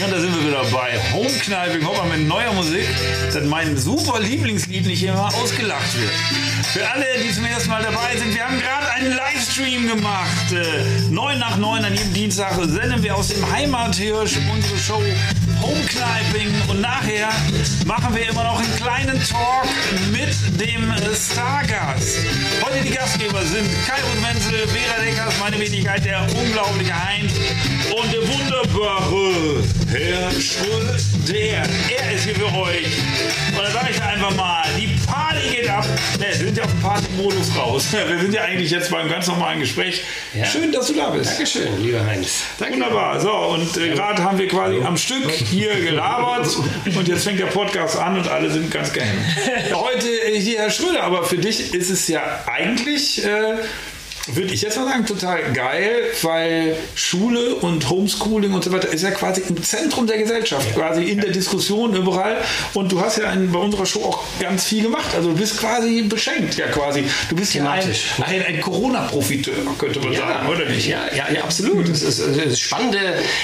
Ja, da sind wir wieder bei Homekniping, Hopper mit neuer Musik, dass mein super Lieblingslied nicht immer ausgelacht wird. Für alle, die zum ersten Mal dabei sind, wir haben gerade einen Livestream gemacht. Äh, 9 nach 9 an jedem Dienstag senden wir aus dem Heimathirsch unsere Show Homekniping und nachher machen wir immer noch einen kleinen Talk mit dem Stargast. Heute die Gastgeber sind Kai und Menzel, Vera Deckers, meine Wenigkeit, der unglaubliche Heinz und der wunderbare Herr Schröder. Er ist hier für euch. Und dann sage ich einfach mal, die Party geht ab. Ne, wir sind ja auf dem Party-Modus raus. Wir sind ja eigentlich jetzt beim ganz normalen Gespräch. Ja. Schön, dass du da bist. Dankeschön, lieber Heinz. Danke. Wunderbar. So, und äh, gerade haben wir quasi am Stück hier gelabert und jetzt fängt der Podcast an und alle sind ganz gehemmt. Heute äh, hier Herr Schröder, aber für dich ist es ja eigentlich. Äh, würde ich jetzt mal sagen, total geil, weil Schule und Homeschooling und so weiter ist ja quasi im Zentrum der Gesellschaft, quasi in der Diskussion überall. Und du hast ja in, bei unserer Show auch ganz viel gemacht. Also du bist quasi beschenkt, ja quasi. Du bist ja ein, ein, ein Corona-Profiteur, könnte man sagen, oder nicht? Ja, ja, ja absolut. Es ist, es ist spannende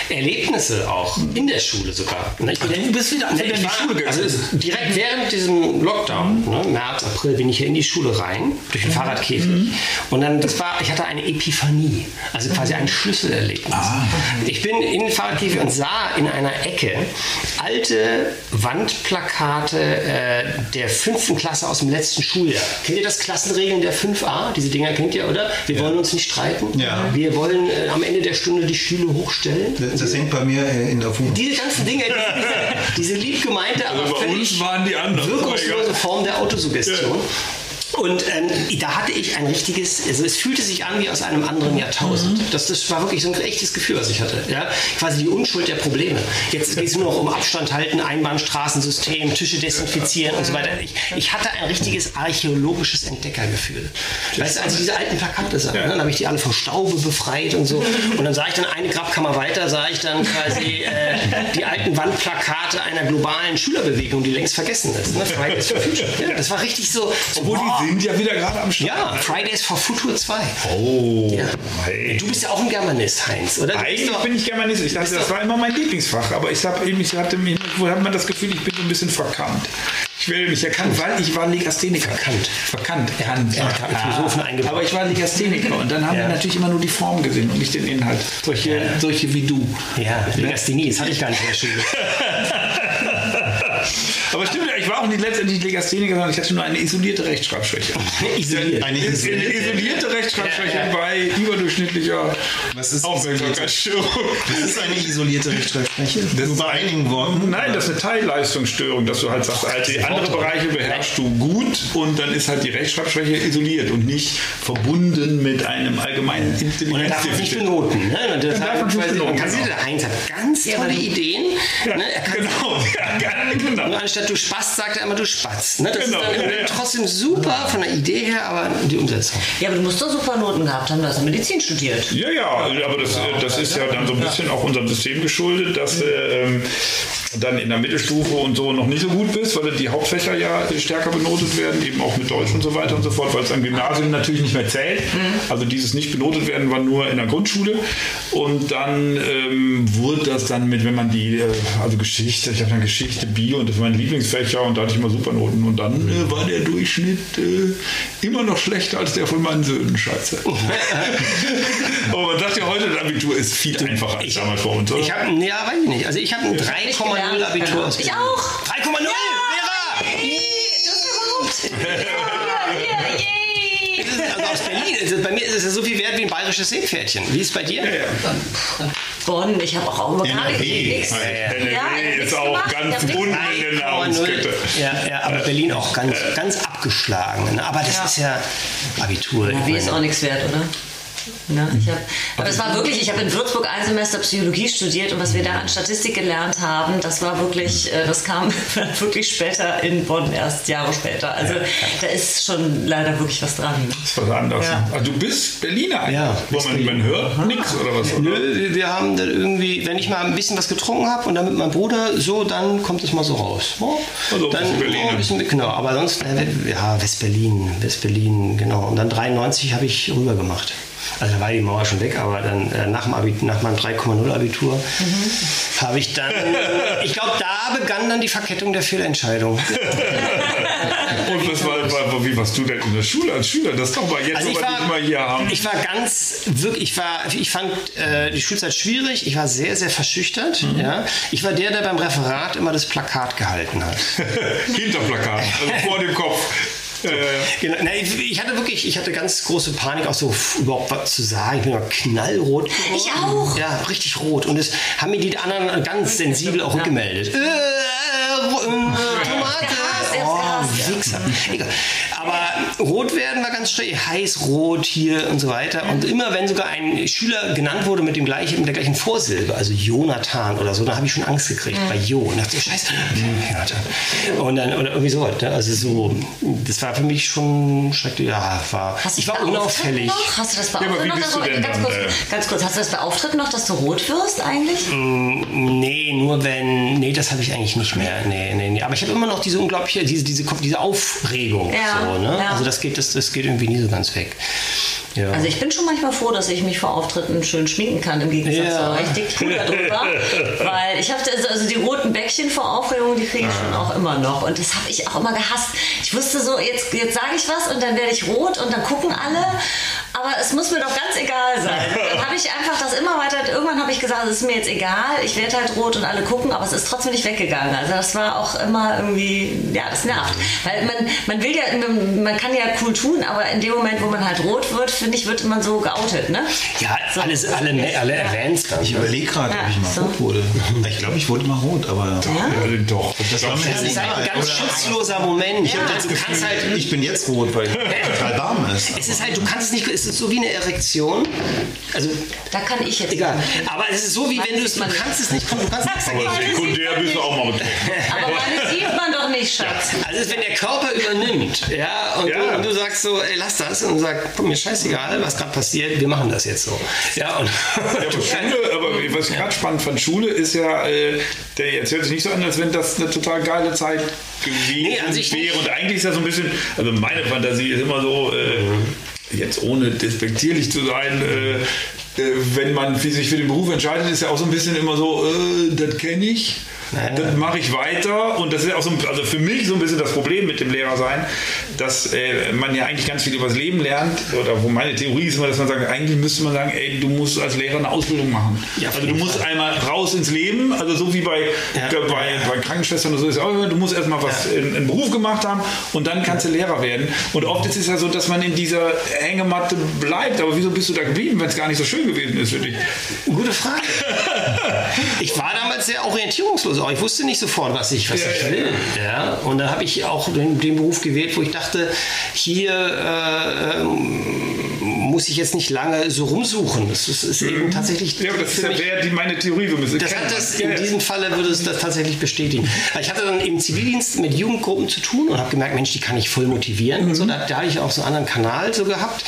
Erlebnisse auch in der Schule sogar. Ne, Ich bin du bist wieder wieder in die Schule gegangen. Also es ist direkt während diesem Lockdown, ne, März, April, bin ich hier in die Schule rein, durch den Fahrradkäfig. Und dann, das war, ich hatte eine Epiphanie, also quasi ein Schlüsselerlebnis. Ich bin in den Fahrradkäfig und sah in einer Ecke alte Wandplakate äh, der fünften Klasse aus dem letzten Schuljahr. Kennt ihr das Klassenregeln der 5a? Diese Dinger kennt ihr, oder? Wir wollen uns nicht streiten. Ja. Wir wollen äh, am Ende der Stunde die Stühle hochstellen. Das, das hängt bei mir äh, in der Wohnung. Diese ganzen Dinge, diese, diese lieb gemeinte, aber Also bei völlig uns waren die anderen. wirkungslose Form der Autosuggestion. Und ähm, da hatte ich ein richtiges, also es fühlte sich an wie aus einem anderen Jahrtausend. Das, das war wirklich so ein echtes Gefühl, was ich hatte. Ja? Quasi die Unschuld der Probleme. Jetzt geht es nur noch um Abstand halten, Einbahnstraßensystem, Tische desinfizieren und so weiter. Ich, ich hatte ein richtiges archäologisches Entdeckergefühl. Weißt du, als ich diese alten Plakate sah, ne, dann habe ich die alle vom Staube befreit und so. Und dann sah ich dann eine Grabkammer weiter, sah ich dann quasi äh, die alten Wandplakate einer globalen Schülerbewegung, die längst vergessen ist. Ne? Fridays for Future. Ja, das war richtig so. so Obwohl, boah, die sind ja wieder gerade am Start. ja, Fridays for Future 2. Oh, Ja. hey. Du bist ja auch ein Germanist, Heinz, oder? Du Eigentlich doch- bin ich Germanist. Ich dachte, das war immer mein Lieblingsfach. Aber ich, hab, eben- ich hatte hat man das Gefühl, ich bin so ein bisschen verkannt. Ich werde mich erkannt, weil ich war Legastheniker. Verkannt. Verkannt. Er hat- er hat einen Philosophen eingebaut. Aber ich war Legastheniker und dann haben Ja. wir natürlich immer nur die Form gesehen und nicht den Inhalt. Solche, solche wie du. Ja, Legasthenie, das hatte ich gar nicht in der Schule. Aber stimmt ja, ich war auch nicht letztendlich Legastheniker, sondern ich hatte nur eine isolierte Rechtschreibschwäche. Isoliert. Eine Eine isolierte- isolierte Rechtschreibschwäche Ja, ja. bei überdurchschnittlicher Was ist Aufmerksamkeitsstörung. Das ist eine isolierte Rechtschreibschwäche. Nur bei einigen Worten. Nein, das ist eine Teilleistungsstörung, dass du halt sagst, also die andere Bereiche beherrschst du gut und dann ist halt die Rechtschreibschwäche isoliert und nicht verbunden mit einem allgemeinen Und dann darf man nicht Intelligenzdefizit. benoten. Ne? Und das darf hat man nicht benoten, genau. Heinz hat ganz tolle Ideen. Ne? er kann genau, ja, genau. Nur anstatt du Spast, sagt er immer du Spatz. Ne? Das Genau, ist dann ja, trotzdem super von der Idee her, aber die Umsetzung. Ja, aber du musst doch super Noten gehabt haben, du hast Medizin studiert. Ja, ja, aber das, äh, das ist ja dann so ein bisschen auch unserem System geschuldet, dass du ähm, dann in der Mittelstufe und so noch nicht so gut bist, weil die Hauptfächer ja stärker benotet werden, eben auch mit Deutsch und so weiter und so fort, weil es am Gymnasium natürlich nicht mehr zählt. Also dieses nicht benotet werden war nur in der Grundschule. Und dann ähm, wurde das dann mit, wenn man die, äh, also Geschichte, ich habe dann Geschichte, Bio und das waren meine Lieblingsfächer und da hatte ich immer super Noten. Und dann äh, war der Durchschnitt äh, immer noch schlechter als der von meinen Söhnen. Scheiße. Aber man sagt ja heute, das Abitur ist viel einfacher als damals bei uns, oder? Ich habe, ja, weiß ich nicht. Also ich habe ein 3,0 Abitur. Ich auch. 3,0! Vera! Das überhaupt. Also aus Berlin. Also bei mir ist es ja so viel wert wie ein bayerisches Seepferdchen. Wie ist es bei dir? Bonn, ich habe auch Augenmanik. NRW. Nix. NRW Ja, ist nichts auch gemacht. ganz unten nichts in der Nahrungskette. Ja, ja, aber Berlin auch ganz, ganz abgeschlagen. ne? Aber das Ja. ist ja Abitur. Meine. ist auch nichts wert, oder? Ne? Ich hab, aber es war wirklich, ich habe in Würzburg ein Semester Psychologie studiert und was wir da an Statistik gelernt haben, das war wirklich, äh, das kam wirklich später in Bonn, erst Jahre später. Also da ist schon leider wirklich was dran. Das ist was anderes. Ja. Ah, du bist Berliner. Ja, Wo man, man hört nichts oder was? Oder? Nö, wir haben dann irgendwie, wenn ich mal ein bisschen was getrunken habe und dann mit meinem Bruder so, dann kommt es mal so raus. Oh, Also ein dann bisschen Berliner. oh, ein bisschen, genau, aber sonst, äh, ja, West-Berlin, West-Berlin, genau. Und dann 93 habe ich rüber gemacht. Also da war die Mauer schon weg, aber dann äh, nach, dem Abit nach meinem 3,0 Abitur mhm. habe ich dann, ich glaube, da begann dann die Verkettung der Fehlentscheidung. Und was war, war, wie warst du denn in der Schule als Schüler? Das doch mal jetzt, also ich war, mal hier haben. Ich war ganz, wirklich, ich war, ich fand äh, die Schulzeit schwierig. Ich war sehr, sehr verschüchtert. Mhm. Ja. Ich war der, der beim Referat immer das Plakat gehalten hat. Hinterplakat, also vor dem Kopf. Ja, ja, ja. Genau. Na, ich, hatte wirklich, ich hatte ganz große Panik, auch so überhaupt was zu sagen. Ich bin immer knallrot. Ich auch. Ja, richtig rot. Und es haben mir die anderen ganz sensibel auch rückgemeldet. Äh, äh, Tomate. Oh, Wichser. Egal. Aber rot werden war ganz schräg, heiß, rot hier und so weiter. Und immer wenn sogar ein Schüler genannt wurde mit, dem gleichen, mit der gleichen Vorsilbe, also Jonathan oder so, dann habe ich schon Angst gekriegt bei Jo. Und dachte, scheiße, Jonathan. Und dann, oder irgendwie so. Ne? Also so, das war für mich schon schrecklich. Ja, war, Hast ich war unauffällig. Noch? Hast du das bei ja, Auftritten noch? Ganz, kurz, äh? ganz kurz, hast du das bei noch, dass du rot wirst eigentlich? Mm, nee, nur wenn, nee, das habe ich eigentlich nicht mehr. Nee, nee, nee. Aber ich habe immer noch diese unglaubliche, diese, diese, diese Aufregung. Ja, so, ne? ja. Also das geht, das, das geht irgendwie nie so ganz weg. Ja. Also ich bin schon manchmal froh, dass ich mich vor Auftritten schön schminken kann, im Gegensatz Ja. zu euch. Dick Puder drüber. Weil ich habe also, also die roten Bäckchen vor Aufregung, die kriege ich schon auch immer noch. Und das habe ich auch immer gehasst. Ich wusste so, jetzt, jetzt sage ich was und dann werde ich rot und dann gucken alle. Aber es muss mir doch ganz egal sein. Dann habe ich einfach das immer weiter. Irgendwann habe ich gesagt, es ist mir jetzt egal, ich werde halt rot und alle gucken, aber es ist trotzdem nicht weggegangen. Also das war auch immer irgendwie, ja, das nervt. Weil man, man will ja, man, kann ja cool tun, aber in dem Moment, wo man halt rot wird, finde ich, wird man so geoutet, ne? Ja, So. alles, alle, alle Ja. dann. Ich überlege gerade, Ja, ob ich mal so. rot wurde. Ich glaube, ich wurde mal rot, aber Ja, doch. das war mir Das ist ein ganz schutzloser Moment. Ja. Du kannst halt, Ich bin jetzt rot, weil es total warm ist. es ist halt, du kannst es nicht, es ist so wie eine Erektion. Also, Da kann ich jetzt. egal. Aber es ist so wie wenn du es, du kannst es nicht, du kannst nichts Aber dagegen. sekundär bist du auch mal mit. Aber meine sieht man doch nicht, Schatz. Also es ist, wenn der Körper übernimmt, ja, und, Ja. Du, und du sagst so, ey, lass das und sagst, komm, mir scheißegal, was gerade passiert, wir machen das jetzt so. Ja, und Ja, aber Schule, aber was ich gerade spannend fand, Schule ist ja, äh, der jetzt hört sich nicht so an, als wenn das eine total geile Zeit gewesen Nee, an sich wäre. nicht. Und eigentlich ist ja so ein bisschen, also meine Fantasie ist immer so, äh, jetzt ohne despektierlich zu sein, äh, äh, wenn man sich für den Beruf entscheidet, ist ja auch so ein bisschen immer so, äh, das kenne ich. Das mache ich weiter und das ist auch so, also für mich so ein bisschen das Problem mit dem Lehrersein, dass äh, man ja eigentlich ganz viel über das Leben lernt oder wo meine Theorie ist immer, dass man sagt, eigentlich müsste man sagen, ey, du musst als Lehrer eine Ausbildung machen. Ja, also du musst einmal raus ins Leben, also so wie bei, Ja. glaub, bei, bei Krankenschwestern oder so ist auch, du musst erstmal was in, in Beruf gemacht haben und dann kannst du Lehrer werden. Und oft ist es ja so, dass man in dieser Hängematte bleibt. Aber wieso bist du da geblieben, wenn es gar nicht so schön gewesen ist für dich? Gute Frage. Ich war damals sehr orientierungslos. Auch. Ich wusste nicht sofort, was ich, was Ja, ich ja, will. Ja. Und dann habe ich auch den, den Beruf gewählt, wo ich dachte, hier äh, ähm, muss ich jetzt nicht lange so rumsuchen. Das ist, ist eben tatsächlich Ja, aber das ist ja wäre die, meine Theorie. Wir müssen das hat das, in diesem Falle würde es das tatsächlich bestätigen. Ich hatte dann im Zivildienst mit Jugendgruppen zu tun und habe gemerkt, Mensch, die kann ich voll motivieren. Und so, Mhm. da, da hatte ich auch so einen anderen Kanal so gehabt.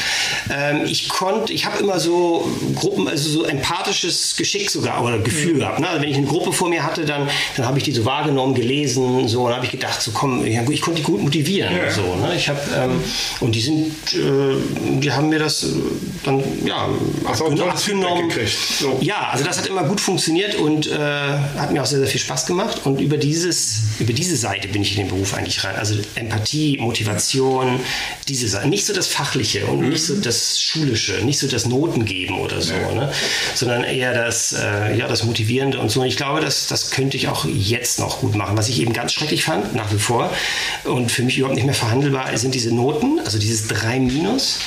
Ähm, ich konnte, ich habe immer so Gruppen, also so empathisches Geschick sogar oder Gefühl Mhm. gehabt. Ne? Also wenn ich eine Gruppe vor mir hatte, dann, dann habe ich die so wahrgenommen, gelesen, so und habe ich gedacht, so komm, gut, ich konnte die gut motivieren. Ja. So, ne? Ich habe ähm, und die sind, äh, die haben mir das äh, dann ja Hast auch abgen- tolles Feedback gekriegt. So. ja, also das hat immer gut funktioniert und äh, hat mir auch sehr, sehr viel Spaß gemacht. Und über, dieses, über diese Seite bin ich in den Beruf eigentlich rein. Also Empathie, Motivation, diese Seite. Nicht so das Fachliche und nicht so das Schulische, nicht so das Notengeben oder so, ne? sondern eher das, äh, ja, das Motivierende und so. Und ich glaube, das, das könnte ich auch jetzt noch gut machen. Was ich eben ganz schrecklich fand, nach wie vor, und für mich überhaupt nicht mehr verhandelbar, sind diese Noten, also dieses 3 Minus.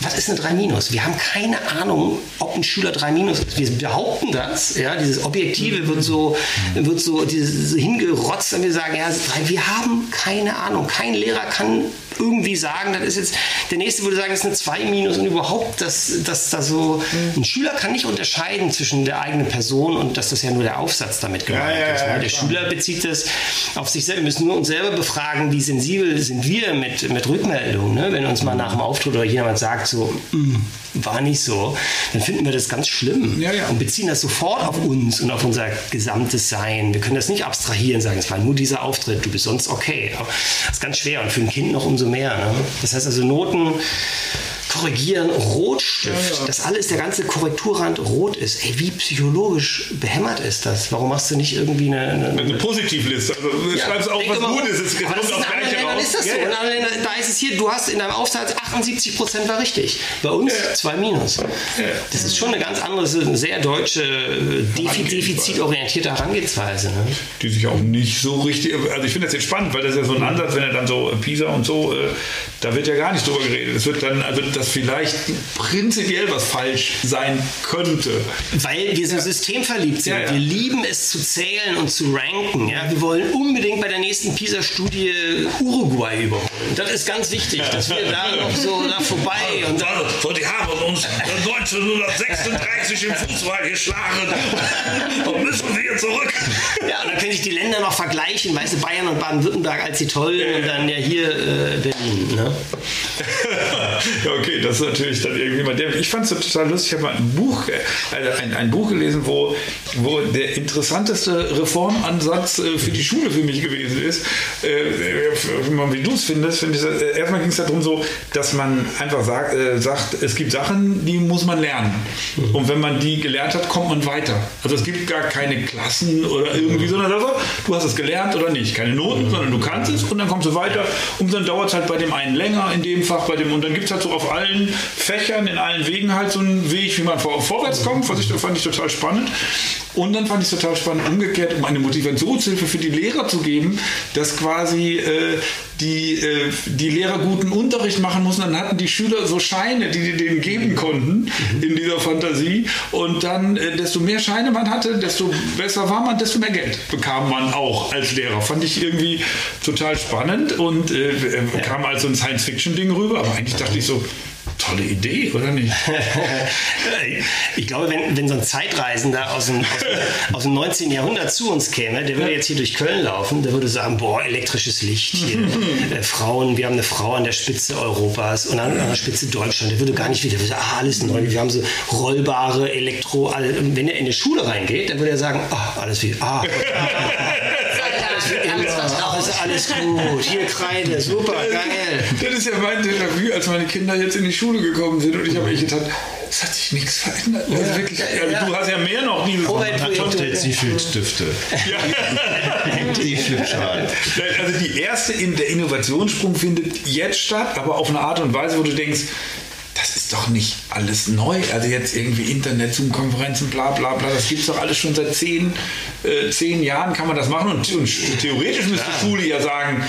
Was ist eine 3 Minus? Wir haben keine Ahnung, ob ein Schüler 3 Minus ist. Wir behaupten das, ja, dieses Objektive wird so, wird so, dieses, hingerotzt und wir sagen, ja, drei. wir haben keine Ahnung. Kein Lehrer kann irgendwie sagen, das ist jetzt, der nächste würde sagen, das ist eine 2 Minus und überhaupt, dass, dass da so, ein Schüler kann nicht unterscheiden zwischen der eigenen Person und dass das ja nur der Aufsatz damit gemeint ja, ist. ja, ne? Der klar. Schüler bezieht das auf sich selber. Wir müssen nur uns selber befragen, wie sensibel sind wir mit, mit Rückmeldungen. Ne? Wenn uns mal nach dem Auftritt oder jemand sagt, so, "Mm, war nicht so, dann finden wir das ganz schlimm Ja, ja. und beziehen das sofort auf uns und auf unser gesamtes Sein. Wir können das nicht abstrahieren, sagen, es war nur dieser Auftritt, du bist sonst okay. Aber Das ist ganz schwer und für ein Kind noch umso mehr. Ne? Das heißt also, Noten korrigieren, Rotstift, dass alles, der ganze Korrekturrand rot ist. Ey, wie psychologisch behämmert ist das? Warum machst du nicht irgendwie eine... eine, Eine Positivliste. Also du schreibst auch, was gut ist. Das kommt ist aufs in anderen Gleiche Ländern raus. ist das so. Ja, In ja. anderen Ländern, da ist es hier, du hast in deinem Aufsatz 78% war richtig. Bei uns zwei Minus. Das ist schon eine ganz andere, das eine sehr deutsche, äh, defi defizitorientierte Herangehensweise. Ne? die sich auch nicht so richtig. Also ich finde das jetzt spannend, weil das ist ja so ein Ansatz, wenn er dann so äh, Pisa und so, äh, da wird ja gar nicht drüber geredet. Es wird dann, also dass vielleicht prinzipiell was falsch sein könnte. Weil wir so systemverliebt sind. Ja, ja. Wir lieben es zu zählen und zu ranken. Ja? Wir wollen unbedingt bei der nächsten PISA-Studie Uruguay überholen. Das ist ganz wichtig, dass wir da noch so da vorbei und dann, So, die haben uns 1936 im Fußball geschlagen. Da müssen wir zurück. ja, und dann können sich die Länder noch vergleichen, weißt du, Bayern und Baden-Württemberg als die Tollen und dann ja hier äh, Berlin. Ne? ja, okay, das ist natürlich dann irgendwie mal der. Ich fand es total lustig. Ich habe mal ein Buch, also ein, ein Buch gelesen, wo, wo der interessanteste Reformansatz äh, für die Schule für mich gewesen ist. Äh, wie du es findest, finde ich, erstmal ging es darum so, dass man einfach sagt, sagt, es gibt Sachen, die muss man lernen. Und wenn man die gelernt hat, kommt man weiter. Also es gibt gar keine Klassen oder irgendwie, sondern also, du hast es gelernt oder nicht. Keine Noten, sondern du kannst es und dann kommst du weiter. Und dann dauert es halt bei dem einen länger in dem Fach, bei dem und dann gibt es halt so auf allen Fächern, in allen Wegen halt so einen Weg, wie man vor, vorwärts kommt, was ich fand ich total spannend. Und dann fand ich es total spannend, umgekehrt, um eine Motivationshilfe für die Lehrer zu geben, dass quasi äh, die, äh, die Lehrer guten Unterricht machen mussten. Dann hatten die Schüler so Scheine, die die denen geben konnten in dieser Fantasie. Und dann, äh, desto mehr Scheine man hatte, desto besser war man, desto mehr Geld bekam man auch als Lehrer. Fand ich irgendwie total spannend und äh, äh, kam als so ein Science-Fiction-Ding rüber. Aber eigentlich dachte ich so, tolle Idee, oder nicht? Ich glaube, wenn, wenn so ein Zeitreisender aus dem, aus, dem, aus dem 19. Jahrhundert zu uns käme, der würde jetzt hier durch Köln laufen, der würde sagen, boah, elektrisches Licht hier, äh, Frauen, wir haben eine Frau an der Spitze Europas und an, an der Spitze Deutschland. Der würde gar nicht wieder, würde sagen, ah, alles neu, wir haben so rollbare Elektro, wenn er in die Schule reingeht, dann würde er sagen, ah, alles wie, ah, ach, vertraut. ist alles gut, hier Kreide, super, geil. Das ist ja mein Déjà-vu, als meine Kinder jetzt in die Schule gekommen sind und ich habe echt gedacht, es hat sich nichts verändert. Also wirklich, also Du hast ja mehr noch nie Umweltprojekte. Die Filzstifte. Die Flipchart. Also die erste, in der Innovationssprung findet jetzt statt, aber auf eine Art und Weise, wo du denkst, das ist doch nicht alles neu. Also jetzt irgendwie Internet, Zoom-Konferenzen, bla bla bla, das gibt es doch alles schon seit zehn, äh, zehn Jahren kann man das machen. Und, und theoretisch müsste Schule ja sagen,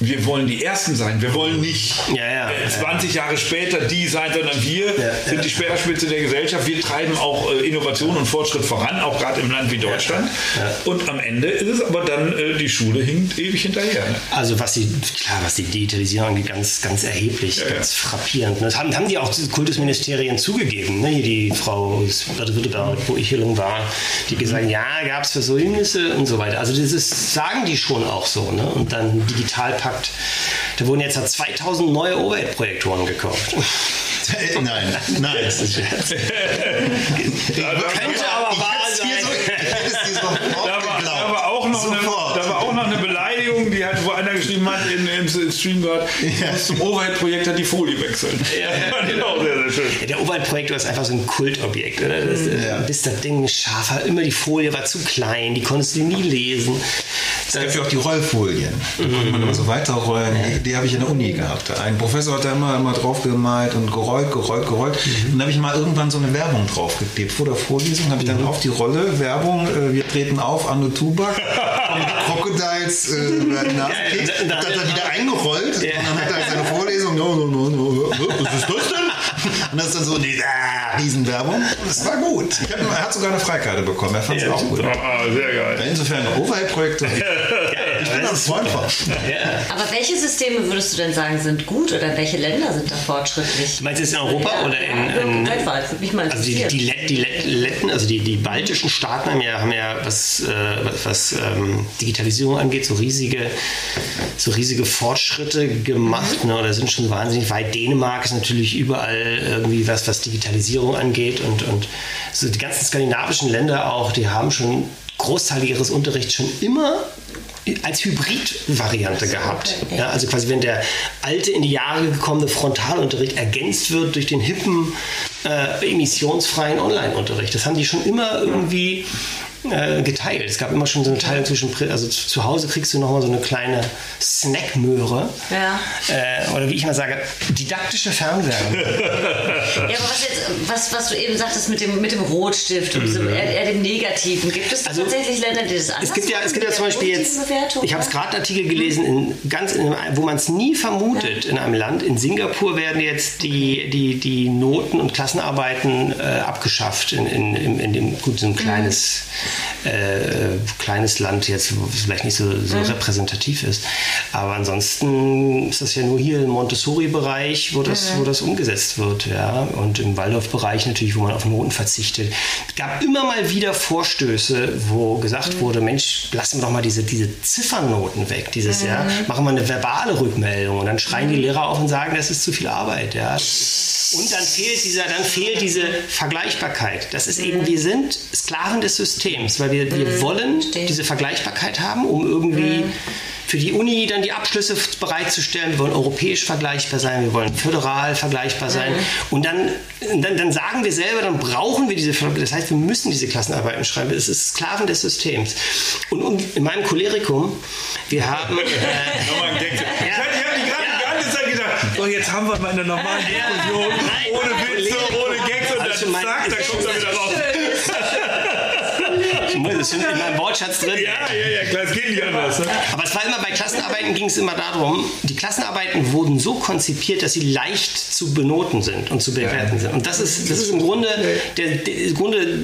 wir wollen die Ersten sein. Wir wollen nicht Ja, ja, äh, 20 Jahre später die sein, sondern wir Ja, sind die Speerspitze der Gesellschaft. Wir treiben auch äh, Innovation und Fortschritt voran, auch gerade im Land wie Deutschland. Und am Ende ist es aber dann, äh, die Schule hinkt ewig hinterher. Ne? Also was die, klar, was die Digitalisierung angeht, ganz, ganz erheblich, ganz frappierend. Das haben, haben die auch Kultusministerien zugegeben. Ne? Hier die Frau Baden-Württemberg, wo ich hier war, die gesagt, ja, gab es Versäumnisse und so weiter. Also das ist, sagen die schon auch so. Ne? Und dann Digitalpakt. Da wurden jetzt 2000 neue OLED-Projektoren gekauft. Nein, nein. Das ist Scherz. Könnte aber wahr so- sein. Da war, geglaubt. da, war auch noch eine, Sofort. da war auch noch eine Beleidigung, die hat, wo einer geschrieben hat in, im Stream gerade, Ja. zum Overhead-Projekt hat die Folie wechseln. Ja, ja, auch sehr, sehr schön. Ja, der Overhead-Projektor ist einfach so ein Kultobjekt. Oder? Das, äh, Bis das Ding scharf war, immer die Folie war zu klein, die konntest du nie lesen. Es gab ja auch die Rollfolien. Da konnte man immer so weiterrollen. Die, die habe ich in der Uni gehabt. Ein Professor hat da immer, immer drauf gemalt und gerollt, gerollt, gerollt. Und da habe ich mal irgendwann so eine Werbung draufgeklebt. Vor der Vorlesung habe ich dann auf die Rolle Werbung, äh, wir treten auf, Anno Tubak, Crocodiles äh. Ja, ja, Hat er wieder eingerollt und dann hat er seine Vorlesung, no, no, no, no, was ist das denn? Und das ist dann so eine ah, Riesenwerbung. Und es war gut. Ich hab, er hat sogar eine Freikarte bekommen. Er fand es auch gut. Ah, sehr geil. Insofern Overhead-Projekte. Ich bin ein Freund von. Aber welche Systeme würdest du denn sagen sind gut oder welche Länder sind da fortschrittlich? Du meinst jetzt in Europa oder in, in weltweit? Mich mal Also die, die, Let- die Let- Letten, also die, die baltischen Staaten haben ja, haben ja was, äh, was, was ähm, Digitalisierung angeht, so riesige, so riesige Fortschritte gemacht. Ne, oder sind schon wahnsinnig weit. Dänemark ist natürlich überall irgendwie was, was Digitalisierung angeht. Und, und so die ganzen skandinavischen Länder auch, die haben schon Großteil ihres Unterrichts schon immer als Hybrid-Variante gehabt. Ja, also quasi, wenn der alte in die Jahre gekommene Frontalunterricht ergänzt wird durch den hippen, äh, emissionsfreien Online-Unterricht. Das haben die schon immer irgendwie äh, geteilt. Es gab immer schon so eine Teilung zwischen, also zu, zu Hause kriegst du nochmal so eine kleine Snackmöhre. Ja. Äh, oder wie ich mal sage, didaktische Fernwärme. Ja, aber was, jetzt, was, was du eben sagtest mit dem, mit dem Rotstift und so, eher, eher dem Negativen, gibt es Also, tatsächlich Länder, die das anders Es gibt ja, es gibt ja zum Beispiel jetzt, ich habe ja? gerade einen Artikel gelesen, in ganz in einem, wo man es nie vermutet in einem Land. In Singapur werden jetzt die, die, die Noten und Klassenarbeiten äh, abgeschafft in, in, in, in dem, gut, so ein kleines, äh, kleines Land jetzt, wo es vielleicht nicht so, so repräsentativ ist. Aber ansonsten ist das ja nur hier im Montessori-Bereich, wo das, wo das umgesetzt wird. Ja? Und im Waldorf-Bereich natürlich, wo man auf Noten verzichtet. Es gab immer mal wieder Vorstöße, wo gesagt wurde, Mensch, lassen wir doch mal diese, diese Ziffernnoten weg. Dieses, ja, machen wir eine verbale Rückmeldung. Und dann schreien die Lehrer auf und sagen, das ist zu viel Arbeit. Ja? Und dann fehlt, dieser, dann fehlt diese Vergleichbarkeit. Das ist eben, wir sind Sklaven des Systems, weil wir, wir wollen Verstehe. diese Vergleichbarkeit haben, um irgendwie für die Uni dann die Abschlüsse bereitzustellen. Wir wollen europäisch vergleichbar sein, wir wollen föderal vergleichbar sein. Und dann, dann, dann sagen wir selber, dann brauchen wir diese Das heißt, wir müssen diese Klassenarbeiten schreiben. Es ist Sklaven des Systems. Und, und in meinem Kolerikum, wir haben... Äh, Gag. Ich hatte die gerade die ganze Zeit gedacht, so jetzt haben wir mal eine normale Diskussion, Nein, ohne Witze, Kollege. ohne Gags Also dann kommt er wieder raus. das ist in meinem Wortschatz drin. Ja, ja, ja, klar, es geht nicht anders. Ne? Aber es war immer bei Klassenarbeiten ging es immer darum, die Klassenarbeiten wurden so konzipiert, dass sie leicht zu benoten sind und zu bewerten sind. Und das ist, das ist im Grunde der, der im Grunde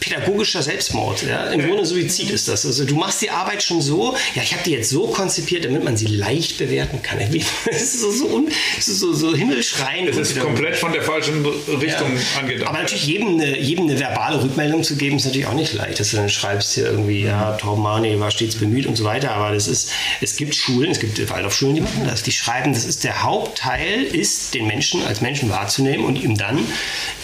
pädagogischer Selbstmord. Ja? Im Grunde Suizid ist das. Also du machst die Arbeit schon so, ja, ich habe die jetzt so konzipiert, damit man sie leicht bewerten kann. Das ist so, so, un, das ist so, so himmelschreiend. Es ist komplett von der falschen Richtung angedacht. Aber natürlich jedem eine, jedem eine verbale Rückmeldung zu geben, ist natürlich auch nicht leicht. Dass du dann schreibst hier irgendwie, ja, Torben Marnie war stets bemüht und so weiter. Aber das ist, es gibt Schulen, es gibt Waldorfschulen, die machen das. Die schreiben, das ist der Hauptteil, ist den Menschen als Menschen wahrzunehmen und ihm dann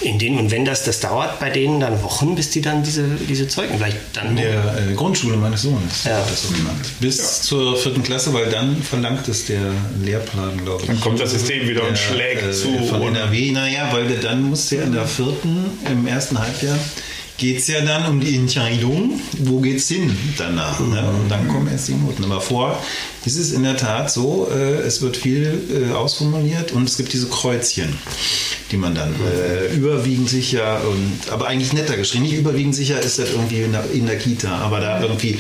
in denen, und wenn das, das dauert bei denen dann Wochen, bis die dann diese, diese Zeugen vielleicht dann. In der äh, Grundschule meines Sohnes Ja. wird das so gemacht. Bis zur vierten Klasse, weil dann verlangt es der Lehrplan, glaube ich. Dann kommt das System wieder und schlägt äh, zu. Von NRW, naja, weil du dann musst du ja in der vierten, im ersten Halbjahr, geht es ja dann um die Entscheidung, wo geht's hin danach. Ne? Und dann kommen erst die Noten. Aber vor ist es in der Tat so, äh, es wird viel äh, ausformuliert und es gibt diese Kreuzchen, die man dann äh, überwiegend sicher und aber eigentlich netter geschrieben. Nicht überwiegend sicher ist das irgendwie in der, in der Kita, aber da irgendwie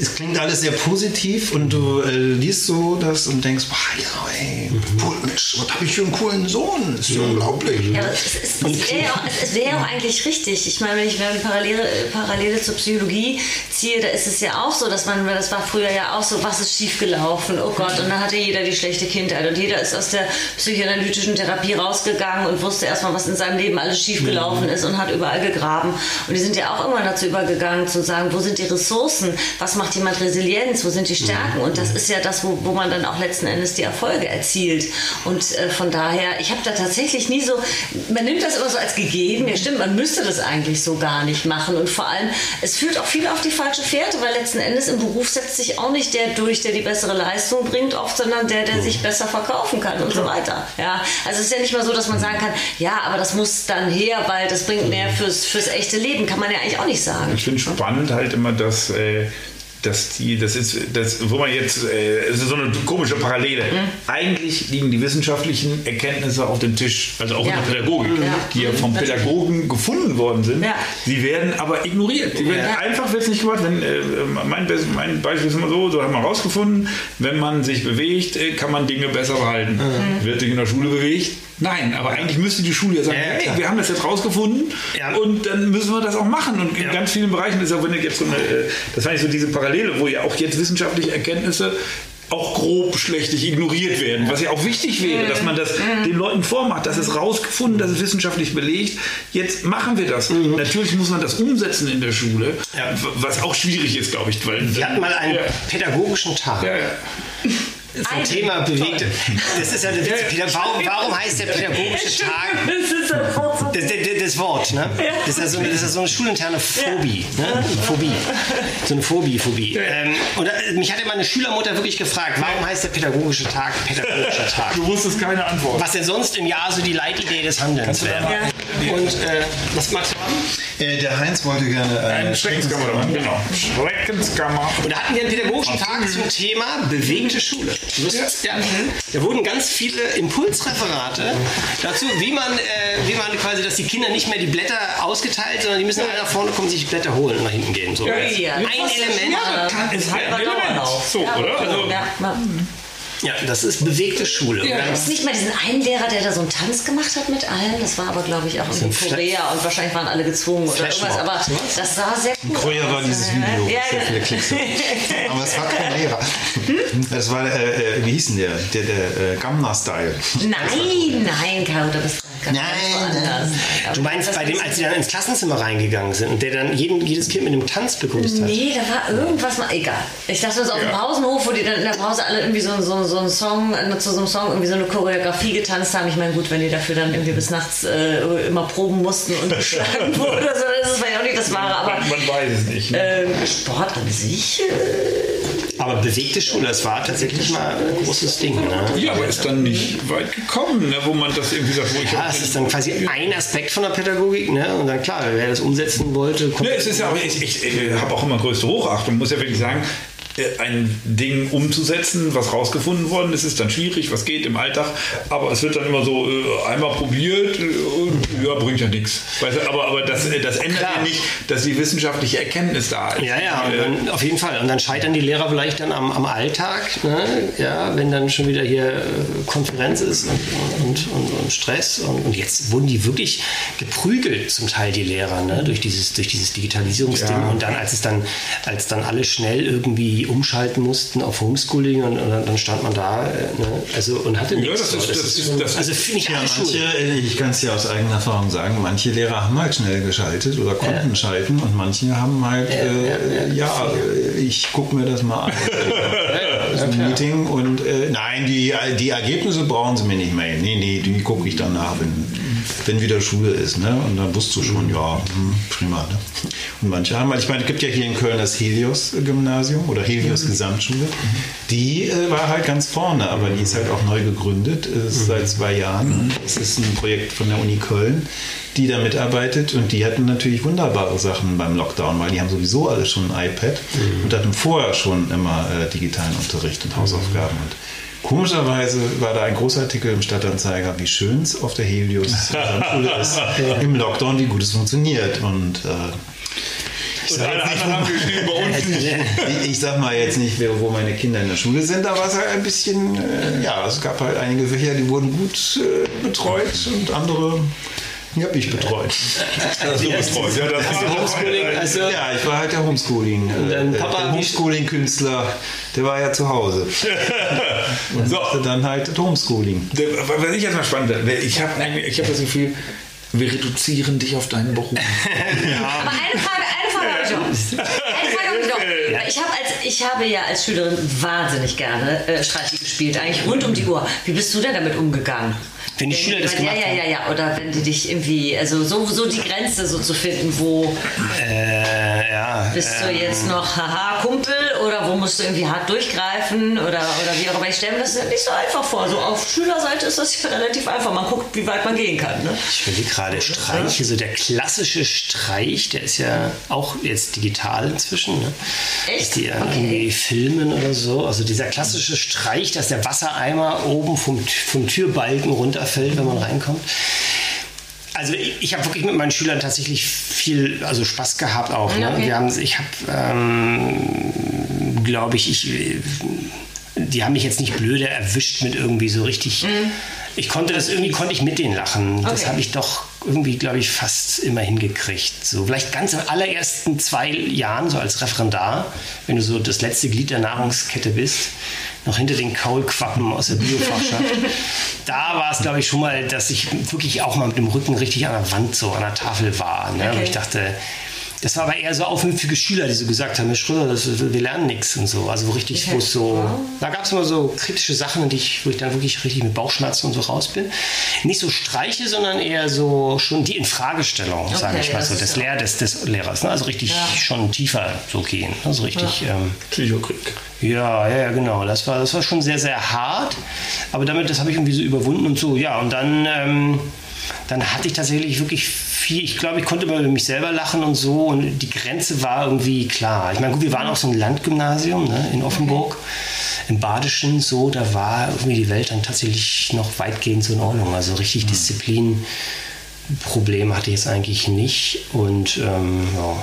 es klingt alles sehr positiv und du äh, liest so das und denkst, boah, ja, ey, cool, Mensch, was habe ich für einen coolen Sohn? Das ist ja unglaublich. Ja, aber es, es, es wäre ja, auch- ja auch eigentlich richtig. Ich meine, wenn ich ich Parallele, Parallele zur Psychologie ziehe, da ist es ja auch so, dass man, das war früher ja auch so, was ist schiefgelaufen? Oh Gott, und dann hatte jeder die schlechte Kindheit und jeder ist aus der psychoanalytischen Therapie rausgegangen und wusste erstmal, was in seinem Leben alles schiefgelaufen ist und hat überall gegraben. Und die sind ja auch irgendwann dazu übergegangen, zu sagen, wo sind die Ressourcen? Was macht jemand Resilienz? Wo sind die Stärken? Und das ist ja das, wo, wo man dann auch letzten Endes die Erfolge erzielt. Und äh, von daher, ich habe da tatsächlich nie so, man nimmt das immer so als gegeben. Ja, stimmt, man müsste das eigentlich so gar nicht machen. Und vor allem, es führt auch viel auf die falsche Fährte, weil letzten Endes im Beruf setzt sich auch nicht der durch, der die bessere Leistung bringt, oft, sondern der, der sich besser verkaufen kann und so weiter. Ja, also es ist ja nicht mal so, dass man sagen kann, ja, aber das muss dann her, weil das bringt mehr fürs, fürs echte Leben. Kann man ja eigentlich auch nicht sagen. Ich finde spannend halt immer, dass, äh, dass die, das ist, das, wo man jetzt, äh, es ist so eine komische Parallele. Mhm. Eigentlich liegen die wissenschaftlichen Erkenntnisse auf dem Tisch, also auch Ja. in der Pädagogik, Ja. die ja vom Natürlich. Pädagogen gefunden worden sind. Ja. Sie werden aber ignoriert. Werden. Einfach wird es nicht gemacht. Wenn, äh, mein, mein Beispiel ist immer so, so haben wir herausgefunden, wenn man sich bewegt, äh, kann man Dinge besser behalten. Mhm. Wird sich in der Schule bewegt? Nein, aber eigentlich müsste die Schule ja sagen, Ja, hey, wir haben das jetzt rausgefunden Ja. und dann müssen wir das auch machen. Und in Ja. ganz vielen Bereichen ist auch, wenn ich jetzt so eine, äh, das fand ich so diese Parallele, wo ja auch jetzt wissenschaftliche Erkenntnisse auch grob schlechtig ignoriert werden, was ja auch wichtig wäre, dass man das den Leuten vormacht, dass es rausgefunden, dass es wissenschaftlich belegt, jetzt machen wir das. Natürlich muss man das umsetzen in der Schule, was auch schwierig ist, glaube ich. Weil Wir hatten mal einen pädagogischen Tag. Ja, ja. Zum Ein- Thema bewegt. Das ist ja der Witz. Warum, warum heißt der pädagogische Tag Das ist ein Wort. das, das, Wort, ne? Das ist ja so, das ist ja so eine schulinterne Phobie. Ne? Phobie. so eine Phobie, Phobie. Ähm, und äh, mich hat immer eine Schülermutter wirklich gefragt, warum heißt der pädagogische Tag pädagogischer Tag? Du wusstest keine Antwort. Was denn sonst im Jahr so die Leitidee des Handelns wäre. Und äh, was magst du haben? Äh, der Heinz wollte gerne äh, Schreckenskammer, genau. Schreckenskammer. Und da hatten wir einen pädagogischen Tag zum Thema bewegte Schule. Du wirst- Ja. Da wurden ganz viele Impulsreferate dazu, wie man, äh, wie man quasi, dass die Kinder nicht mehr die Blätter ausgeteilt, sondern die müssen alle nach vorne kommen, sich die Blätter holen und nach hinten gehen. So. Ja, Ein Element. Ja, ist halber ein Element. Dauerlauf. So, ja, oder? Also- ja, ja. Ja, das ist bewegte Schule. Dann- Gibt es nicht mal diesen einen Lehrer, der da so einen Tanz gemacht hat mit allen? Das war aber, glaube ich, auch in Korea und wahrscheinlich waren alle gezwungen oder irgendwas. Aber das sah sehr cool Korea aus. war dieses Video, Ja, sehr viele Klicks. Aber es war kein Lehrer. Es war, äh, äh, wie hieß denn der? Der, der äh, Gamma Style. Nein, nein, Caro, du bist ganz Nein, woanders. Du meinst, bei dem, als sie dann ins Klassenzimmer reingegangen sind und der dann jeden, jedes Kind mit einem Tanz begrüßt hat? Nee, da war irgendwas mal. Egal. Ich dachte, das ist auf dem Pausenhof, wo die dann in der Pause alle irgendwie so, so, so einen Song, zu so einem Song irgendwie so eine Choreografie getanzt haben. Ich meine, gut, wenn die dafür dann irgendwie bis nachts äh, immer proben mussten und geschlagen wurde oder so, das ist vielleicht auch nicht das Wahre, aber. Man weiß es nicht. Ne? Ähm, Sport an sich? Äh, Aber bewegte Schule, das war tatsächlich mal ein großes Ding. Ne? Ja, aber ist dann nicht weit gekommen, ne, wo man das irgendwie sagt, wo ich Ja, es ist dann quasi ein Aspekt von der Pädagogik, ne? Und dann klar, wer das umsetzen wollte, kommt. Ne, es ist ja, aber ich, ich, ich habe auch immer größte Hochachtung, muss ja wirklich sagen, ein Ding umzusetzen, was rausgefunden worden ist, ist dann schwierig, was geht im Alltag, aber es wird dann immer so äh, einmal probiert äh, und ja, bringt ja nichts. Weißt du, aber, aber das, äh, das ändert Klar. ja nicht, dass die wissenschaftliche Erkenntnis da ist. Ja, ja, Äh, dann, auf jeden Fall. Und dann scheitern die Lehrer vielleicht dann am, am Alltag, ne? ja, wenn dann schon wieder hier äh, Konferenz ist und, und, und, und Stress. Und, und jetzt wurden die wirklich geprügelt, zum Teil die Lehrer, ne? durch dieses, durch dieses Digitalisierungsding. Ja. Und dann, als es dann, als dann alle schnell irgendwie umschalten mussten auf Homeschooling und, und dann, stand man da, äh, ne? also und hatte nichts. das ist- So, das ist- das also finde ich Ja, manche, äh, ich kann es ja aus eigener Erfahrung sagen, manche Lehrer haben halt schnell geschaltet oder konnten schalten und manche haben halt, äh, ja, äh, ich gucke mir das mal an. so ein Meeting und äh, nein, die, die Ergebnisse brauchen sie mir nicht mehr. Nee, nee, die gucke ich danach, wenn, wenn wieder Schule ist. Ne? Und dann wusst du schon, ja, hm, prima. Ne? Und manche haben, halt- ich meine, es gibt ja hier in Köln das Helios-Gymnasium oder Helios-Gesamtschule. Die äh, war halt ganz vorne, aber die ist halt auch neu gegründet, äh, ist seit zwei Jahren. Es ist ein Projekt von der Uni Köln, die da mitarbeitet und die hatten natürlich wunderbare Sachen beim Lockdown, weil die haben sowieso alle schon ein iPad und hatten vorher schon immer äh, digitalen Unterricht und Hausaufgaben. Und Komischerweise war da ein großer Artikel im Stadtanzeiger, wie schön es auf der Helios ist im Lockdown, wie gut es funktioniert. Und äh, ich sag nicht, ich, sag mal jetzt nicht, wo meine Kinder in der Schule sind, aber es halt ein bisschen, äh, ja, es gab halt einige Fächer, die wurden gut äh, betreut und andere, die habe ich betreut. So betreut. Ja, das Also Homeschooling, also Ja, ich war halt der Homeschooling. Äh, dein der- Papa- der Homeschooling-Künstler, der war ja zu Hause. Und So. dann halt das Homeschooling. Der- Was ich jetzt mal spannend finde, ich habe ich hab das Gefühl, wir reduzieren dich auf deinen Beruf. Aber eine Frage, eine Frage habe ich noch. Eine Frage habe ich noch. Ich habe, als, ich habe ja als Schülerin wahnsinnig gerne äh, Streiche gespielt, eigentlich rund um die Uhr. Wie bist du denn damit umgegangen? Wenn die Schüler das ja, gemacht ja, ja, ja, oder wenn die dich irgendwie, also so, so die Grenze so zu finden, wo äh, ja, bist du jetzt noch haha Kumpel oder wo musst du irgendwie hart durchgreifen oder, oder wie auch immer. Ich stelle mir das nicht so einfach vor. So auf Schülerseite ist das ja relativ einfach. Man guckt, wie weit man gehen kann. Ne? Ich überlege gerade, Streiche, so der klassische Streich, der ist ja auch jetzt digital inzwischen. Ne? Echt? Dass die ja Okay. irgendwie filmen oder so. Also dieser klassische Streich, dass der Wassereimer oben vom, vom Türbalken runterfällt, wenn man reinkommt. Also ich, ich habe wirklich mit meinen Schülern tatsächlich viel also Spaß gehabt auch. Ne? Okay. Wir haben, ich habe, ähm, glaube ich, ich, die haben mich jetzt nicht blöde erwischt mit irgendwie so richtig. Ich konnte das irgendwie konnte ich mit denen lachen. Das Mhm. Okay. habe ich doch irgendwie, glaube ich, fast immer hingekriegt. So vielleicht ganz im allerersten zwei Jahren so als Referendar, wenn du so das letzte Glied der Nahrungskette bist, noch hinter den Kaulquappen aus der Biofachschaft. da war es, glaube ich, schon mal, dass ich wirklich auch mal mit dem Rücken richtig an der Wand so an der Tafel war. Ne? Okay. Wo ich dachte, das war aber eher so aufmüpfige Schüler, die so gesagt haben, Herr Schröder, das, wir lernen nichts und so. Also richtig, Okay. wo es so, da gab es immer so kritische Sachen, die ich, wo ich dann wirklich richtig mit Bauchschmerzen und so raus bin. Nicht so Streiche, sondern eher so schon die Infragestellung, sage Okay, ich mal das so, ist des, ja- Lehr des, des Lehrers. Ne? Also richtig Ja. schon tiefer so gehen. Also richtig, ähm, Psychokrieg. ja, ja, ja, genau. Das war, das war schon sehr, sehr hart. Aber damit, das habe ich irgendwie so überwunden und so. Ja, und dann, ähm, dann hatte ich tatsächlich wirklich viel. Ich glaube, ich konnte immer über mich selber lachen und so. Und die Grenze war irgendwie klar. Ich meine, gut, wir waren auch so ein Landgymnasium ne, in Offenburg. Im Badischen so, da war irgendwie die Welt dann tatsächlich noch weitgehend so in Ordnung. Also richtig Disziplin. Probleme hatte ich jetzt eigentlich nicht. Und ähm, ja,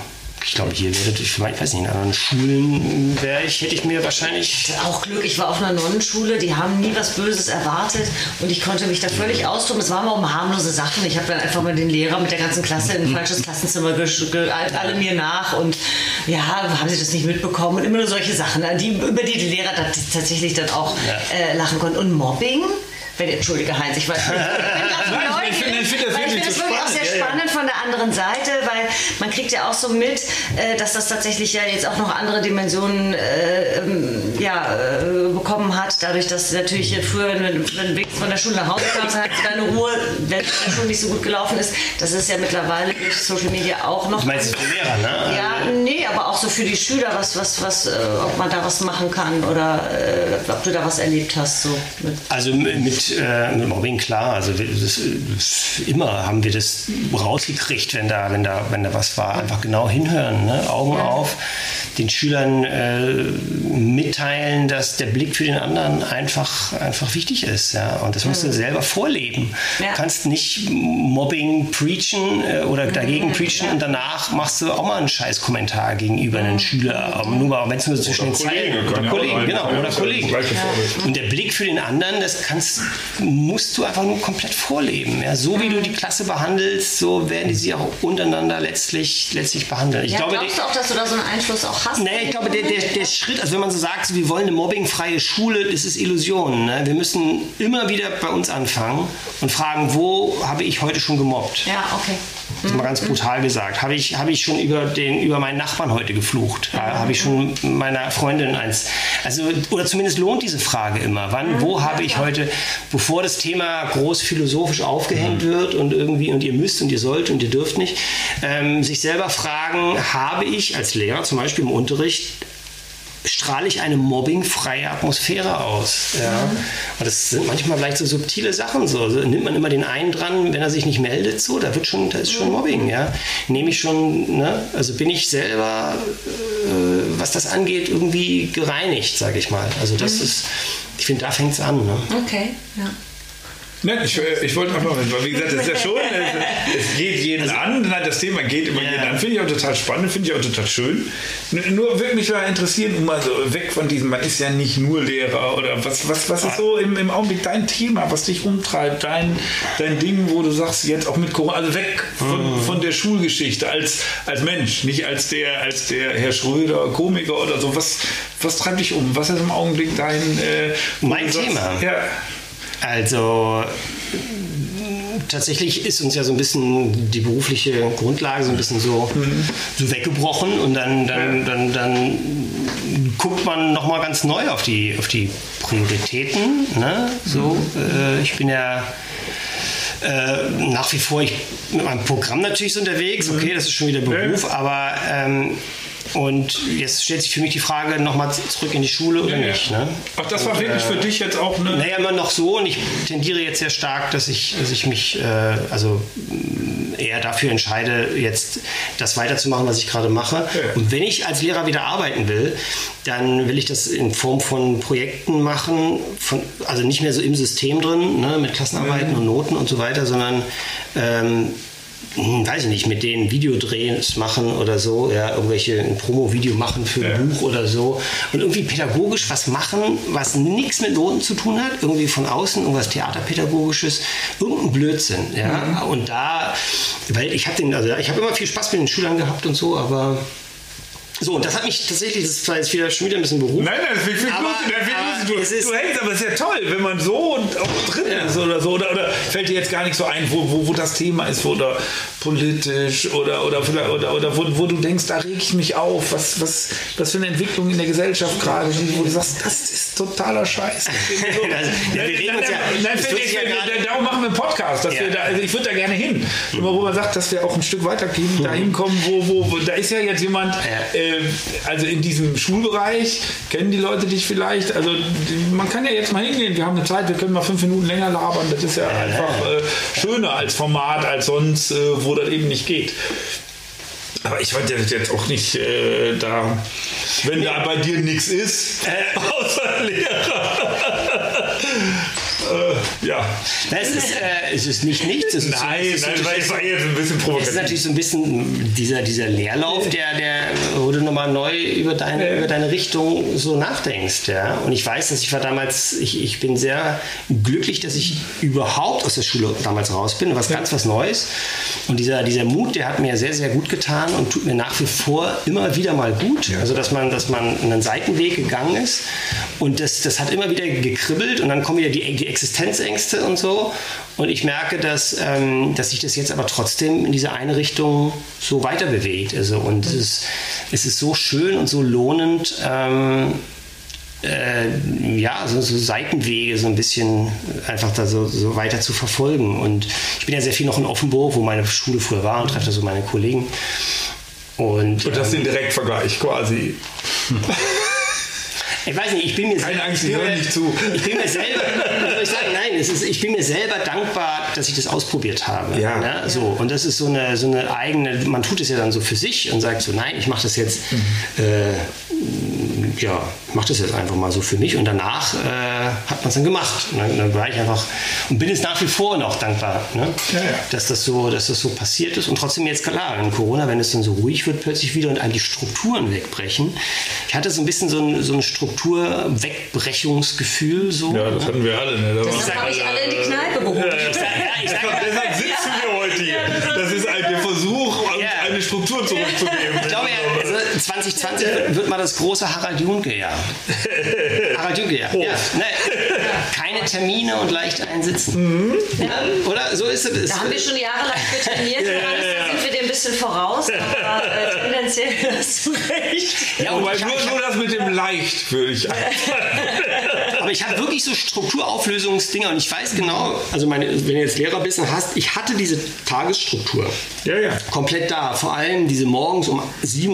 ich glaube, hier wäre ich weiß nicht, in anderen Schulen wäre ich, hätte ich mir wahrscheinlich. auch Glück, ich war auf einer Nonnenschule, die haben nie was Böses erwartet und ich konnte mich da völlig austoben. Es waren aber um harmlose Sachen. Ich habe dann einfach mal den Lehrer mit der ganzen Klasse in ein falsches Klassenzimmer gesch- ge alle mir nach und ja, haben sie das nicht mitbekommen und immer nur solche Sachen, die, über die die Lehrer dann tatsächlich dann auch äh, lachen konnten. Und Mobbing? Wenn, Entschuldige Heinz, ich weiß nicht. Ich bin Nein, ich finde- ich finde das ich wirklich finde das wirklich auch spannend. sehr Ja, ja. spannend von der anderen Seite, man kriegt ja auch so mit, äh, dass das tatsächlich ja jetzt auch noch andere Dimensionen äh, ähm, ja, äh, bekommen hat, dadurch, dass natürlich früher, wenn wenn wirklich von der Schule nach Hause kamst, hattest du deine Ruhe, wenn die Schule nicht so gut gelaufen ist. Das ist ja mittlerweile durch Social Media auch noch. Du meinst für Lehrer, ne? Ja, nee, aber auch so für die Schüler, was, was, was, äh, ob man da was machen kann oder äh, ob du da was erlebt hast. So mit Also mit, äh, mit Mobbing klar, also das, immer haben wir das rausgekriegt, wenn da, wenn da, wenn da was war. Einfach genau hinhören, ne? Augen auf, den Schülern äh, mitteilen, dass der Blick für den anderen einfach, einfach wichtig ist. Ja? Und das musst du selber vorleben. Ja. Du kannst nicht Mobbing preachen äh, oder dagegen preachen und danach machst du auch mal einen scheiß Kommentar gegenüber einem Schüler. Aber nur wenn es nur zwischen den Kollegen, Zeilen oder Kollegen, genau, oder Kollegen. Und der Blick für den anderen, das kannst, musst du einfach nur komplett vorleben. Ja? So wie du die Klasse behandelst, so werden die sie auch untereinander letztlich, letztlich behandeln. Ich ja, glaube, glaubst du auch, dass du da so einen Einfluss auch hast? Nee, ich glaube, der, der, der Schritt, also wenn man so sagt, wir wollen eine mobbingfreie Schule, das ist Illusion. Ne? Wir müssen immer wieder bei uns anfangen und fragen, wo habe ich heute schon gemobbt? Ja, okay. Mal ganz brutal gesagt. Habe ich, habe ich schon über, den, über meinen Nachbarn heute geflucht? Habe ich schon meiner Freundin eins? Also, oder zumindest lohnt diese Frage immer. Wann, wo habe ich heute, bevor das Thema groß philosophisch aufgehängt wird und irgendwie, und ihr müsst und ihr sollt und ihr dürft nicht, ähm, sich selber fragen, habe ich als Lehrer zum Beispiel im Unterricht strahle ich eine mobbingfreie Atmosphäre aus. Ja? Und das sind manchmal vielleicht so subtile Sachen. So. so nimmt man immer den einen dran, wenn er sich nicht meldet, so, da wird schon, da ist schon Mobbing. Ja? Nehme ich schon, ne? also bin ich selber, äh, was das angeht, irgendwie gereinigt, sage ich mal. Also das ist, ich finde, da fängt es an. Ne? Okay, ja. Nein, ich, äh, ich wollte einfach, weil wie gesagt, das ist ja schon, es, es geht jeden an, nein, das Thema geht immer Ja. jeden an. Finde ich auch total spannend, finde ich auch total schön. Nur würde mich mal interessieren, um mal so weg von diesem, man ist ja nicht nur Lehrer oder was, was, was ist so im, im Augenblick dein Thema, was dich umtreibt, dein, dein Ding, wo du sagst, jetzt auch mit Corona, also weg von, von der Schulgeschichte als, als Mensch, nicht als der, als der Herr Schröder, Komiker oder so. Was, was treibt dich um? Was ist im Augenblick dein äh, Mein sagst, Thema? Ja. Also tatsächlich ist uns ja so ein bisschen die berufliche Grundlage so ein bisschen so, so weggebrochen und dann, dann, dann, dann guckt man nochmal ganz neu auf die, auf die Prioritäten. Ne? So, äh, ich bin ja äh, nach wie vor ich, mit meinem Programm natürlich so unterwegs. Okay, das ist schon wieder Beruf, aber ähm, und jetzt stellt sich für mich die Frage nochmal zurück in die Schule oder Ja, nicht. Ne? Ach, das war wirklich für dich jetzt auch eine. Naja, immer noch so und ich tendiere jetzt sehr stark, dass ich, dass ich mich äh, also mh, eher dafür entscheide, jetzt das weiterzumachen, was ich gerade mache. Ja. Und wenn ich als Lehrer wieder arbeiten will, dann will ich das in Form von Projekten machen, von, also nicht mehr so im System drin, ne, mit Klassenarbeiten und Noten und so weiter, sondern ähm, hm, weiß ich nicht, mit denen Videodrehs machen oder so, ja, irgendwelche ein Promo-Video machen für ein Ja. Buch oder so und irgendwie pädagogisch was machen, was nichts mit Noten zu tun hat, irgendwie von außen, irgendwas Theaterpädagogisches, irgendein Blödsinn, ja. Und da, weil ich habe den, also ich habe immer viel Spaß mit den Schülern gehabt und so, aber So, und das hat mich tatsächlich, das zwar jetzt wieder schon wieder ein bisschen Beruf. Nein, nein, das ich Aber- aber. Du, du hängst, aber es ist ja toll, wenn man so und auch drin Ja. ist oder so. Oder, oder fällt dir jetzt gar nicht so ein, wo, wo, wo das Thema ist, oder politisch oder, oder, vielleicht- oder, oder wo, wo du denkst, da reg ich mich auf, was, was, was für eine Entwicklung in der Gesellschaft gerade, wo du sagst, das ist totaler Scheiß. Wird darum machen wir einen Podcast. Dass Ja. wir da, also ich würde da gerne hin. Immer wo man sagt, dass wir auch ein Stück weitergehen, da hinkommen, wo, wo, wo, da ist ja jetzt jemand, Ja. äh, also in diesem Schulbereich, kennen die Leute dich vielleicht? Also man kann ja jetzt mal hingehen, wir haben eine Zeit, wir können mal fünf Minuten länger labern. Das ist ja einfach äh, schöner als Format, als sonst, äh, wo das eben nicht geht. Aber ich wollte jetzt auch nicht äh, da, wenn da bei dir nichts ist, außer Lehrer. Ja. Na, es, ist, äh, es ist nicht nichts. Es ist Nein, es ist nein, natürlich- das war jetzt ein bisschen Es ist provokativ. natürlich so ein bisschen dieser, dieser Leerlauf, der, der, wo du nochmal neu über deine, über deine Richtung so nachdenkst. Ja? Und ich weiß, dass ich war damals, ich, ich bin sehr glücklich, dass ich überhaupt aus der Schule damals raus bin. Was ganz was Neues. Und dieser, dieser Mut, der hat mir sehr, sehr gut getan und tut mir nach wie vor immer wieder mal gut. Also, dass man, dass man einen Seitenweg gegangen ist. Und das, das hat immer wieder gekribbelt und dann kommen wieder die, die Existenzängste und so. Und ich merke, dass, ähm, dass sich das jetzt aber trotzdem in diese eine Richtung so weiter bewegt. Also, und es ist, es ist so schön und so lohnend, ähm, äh, ja, so, so Seitenwege so ein bisschen einfach da so, so weiter zu verfolgen. Und ich bin ja sehr viel noch in Offenburg, wo meine Schule früher war und treffe da so meine Kollegen. Und, Und das ähm, ein Direktvergleich quasi. ich weiß nicht, ich bin mir Keine selber- Angst, ich mir- nicht zu. Ich bin mir selber, ich sagen, nein, es ist, ich bin mir selber dankbar, dass ich das ausprobiert habe. Ja. Ne? So, und das ist so eine, so eine eigene, man tut es ja dann so für sich und sagt so, nein, ich mache das jetzt, äh, ja, ich mache das jetzt einfach mal so für mich und danach äh, hat man es dann gemacht. Und dann, dann war ich einfach und bin es nach wie vor noch dankbar, ne? Ja, ja. Dass, das so, dass das so passiert ist und trotzdem jetzt klar, in Corona, wenn es dann so ruhig wird, plötzlich wieder und all die Strukturen wegbrechen. Ich hatte so ein bisschen so ein, so ein Strukturwegbrechungsgefühl. So, Ja, das hatten wir alle. Ne? Da habe ich alle in die Kneipe geholt. Ja, ich sag Deshalb sitzen wir heute hier. Eine Struktur zurückzugeben. Ich glaube ja, also 2020 wird, mal das große Harald Junke-Jahr. Harald Junke-Jahr. Ja. Ne, keine Termine und leicht einsitzen. Ja, oder? So ist es. Da haben wir schon jahrelang trainiert, Johannes, da sind wir dir ein bisschen voraus, aber äh, tendenziell hast du recht. ja, Wobei nur, nur das mit dem Leicht würde ich Aber ich habe wirklich so Strukturauflösungsdinger und ich weiß genau, also meine, wenn du jetzt Lehrer bist und hast, ich hatte diese Tagesstruktur Ja, ja. komplett da. Vor allem diese morgens um 7.40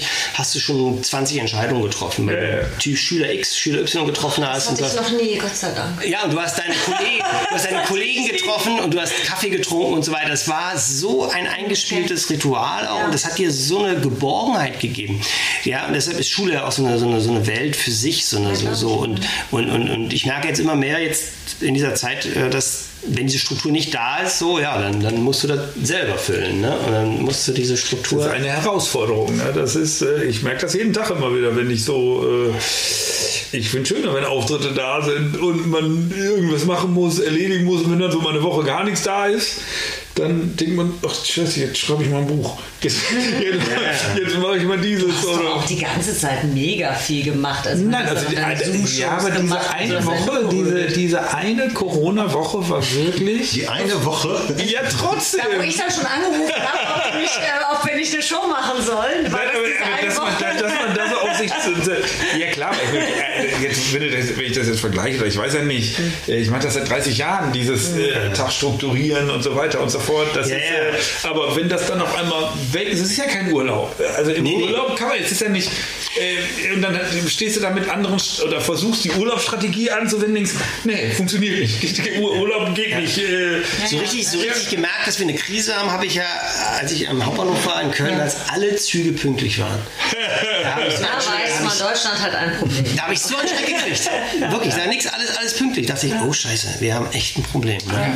Uhr hast du schon 20 Entscheidungen getroffen, weil Ja, ja. du Schüler X, Schüler Y getroffen hast. Das hatte und ich sagst, noch nie, Gott sei Dank. Ja, und du hast deine Kollegen, du hast deine Kollegen getroffen und du hast Kaffee getrunken und so weiter. Das war so ein eingespieltes Ritual auch und das hat dir so eine Geborgenheit gegeben. Ja, und deshalb ist Schule ja auch so eine, so eine, so eine Welt für sich, so eine, so, so und, und, und, und ich merke jetzt immer mehr jetzt in dieser Zeit, äh, dass wenn diese Struktur nicht da ist, so ja, dann, dann musst du das selber füllen, ne? Und dann musst du diese Das Struktur. ist eine Herausforderung. Ne? Das ist, äh, ich merke das jeden Tag immer wieder, wenn ich so. Äh, ich finde schöner, wenn Auftritte da sind und man irgendwas machen muss, erledigen muss wenn dann so mal eine Woche gar nichts da ist, dann denkt man, ach Scheiße, jetzt schreibe ich mal ein Buch. Jetzt, jetzt, ja. jetzt mache ich mal dieses. Du hast oder? auch die ganze Zeit mega viel gemacht. Also Nein, also die, also, ja, aber diese eine also, Woche, diese, diese eine Corona-Woche war wirklich. Die eine Woche? Ja, trotzdem. Da, wo ich dann schon angerufen habe, ob, ich, äh, ob wir nicht eine Show machen soll. Nein, aber, aber, dass, man, dass man das 20. ja klar, ich, äh, jetzt, wenn, ich das jetzt vergleiche, ich weiß ja nicht, ich mache das seit 30 Jahren, dieses äh, Tag strukturieren und so weiter und so fort. Das yeah. ist, äh, aber wenn das dann auf einmal weg ist, es ist ja kein Urlaub. Also im nee, Urlaub kann man, es ist ja nicht, äh, und dann stehst du da mit anderen oder versuchst die Urlaubsstrategie anzuwenden, denkst, nee, funktioniert nicht. Urlaub geht ja. nicht. Äh. Ja, so richtig, so richtig ja. gemerkt, dass wir eine Krise haben, habe ich ja, als ich am Hauptbahnhof war in Köln, als alle Züge pünktlich waren. da habe ich so weiß man, Deutschland hat ein Problem. da habe ich so einen Schreck gekriegt. Wirklich, da nix, alles, alles pünktlich. Da dachte ich, oh Scheiße, wir haben echt ein Problem. Ne?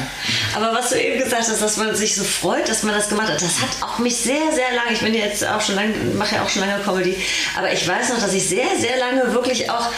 Aber was du eben gesagt hast, dass man sich so freut, dass man das gemacht hat, das hat auch mich sehr, sehr lange, ich bin jetzt auch schon lange, mache ja auch schon lange Comedy, aber ich weiß noch, dass ich sehr, sehr lange wirklich auch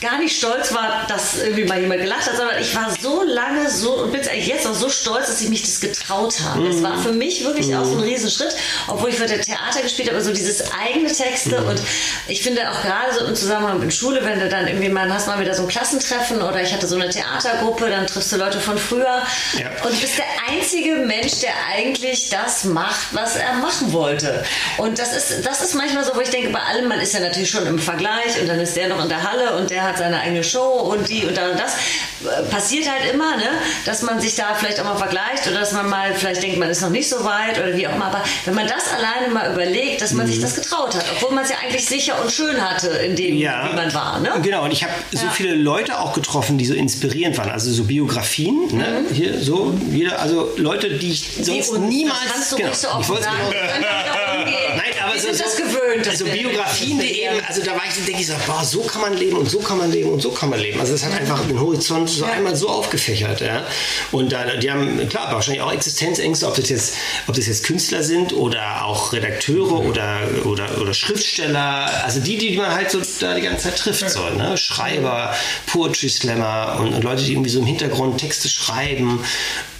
gar nicht stolz war, dass irgendwie mal jemand gelacht hat, sondern ich war so lange so und bin eigentlich jetzt auch so stolz, dass ich mich das getraut habe. Das war für mich wirklich auch so ein Riesenschritt, obwohl ich für der Theater gespielt habe, so dieses eigene Texte und ich finde auch gerade so im Zusammenhang mit Schule, wenn du dann irgendwie mal hast mal wieder so ein Klassentreffen oder ich hatte so eine Theatergruppe, dann triffst du Leute von früher Ja. und bist der einzige Mensch, der eigentlich das macht, was er machen wollte. Und das ist, das ist manchmal so, wo ich denke, bei allem, man ist ja natürlich schon im Vergleich und dann ist der noch in der Halle und der hat seine eigene Show und die und da und das. Äh, Passiert halt immer, ne? dass man sich da vielleicht auch mal vergleicht oder dass man mal vielleicht denkt, man ist noch nicht so weit oder wie auch immer. Aber wenn man das alleine mal überlegt, dass man sich das getraut hat, obwohl man es ja eigentlich sicher und schön hatte, in dem, wie man war. Ne? Genau, und ich habe so Ja. viele Leute auch getroffen, die so inspirierend waren. Also so Biografien, ne? Hier so, jeder, also Leute, die ich sonst niemals. Kannst du genau, so offen sagen. genau-. Nein, Wir sind so, das gewöhnt. Also Biografien, die eben, also da war ich, denke ich so, boah, so kann man leben und so kann man leben und so kann man leben. Also es hat einfach den Horizont so einmal so aufgefächert, ja. Und da, die haben, klar, wahrscheinlich auch Existenzängste, ob das jetzt, ob das jetzt Künstler sind oder auch Redakteure oder, oder, oder Schriftsteller, also die, die man halt so da die ganze Zeit trifft, so, ne? Schreiber, Poetry Slammer und, und Leute, die irgendwie so im Hintergrund Texte schreiben.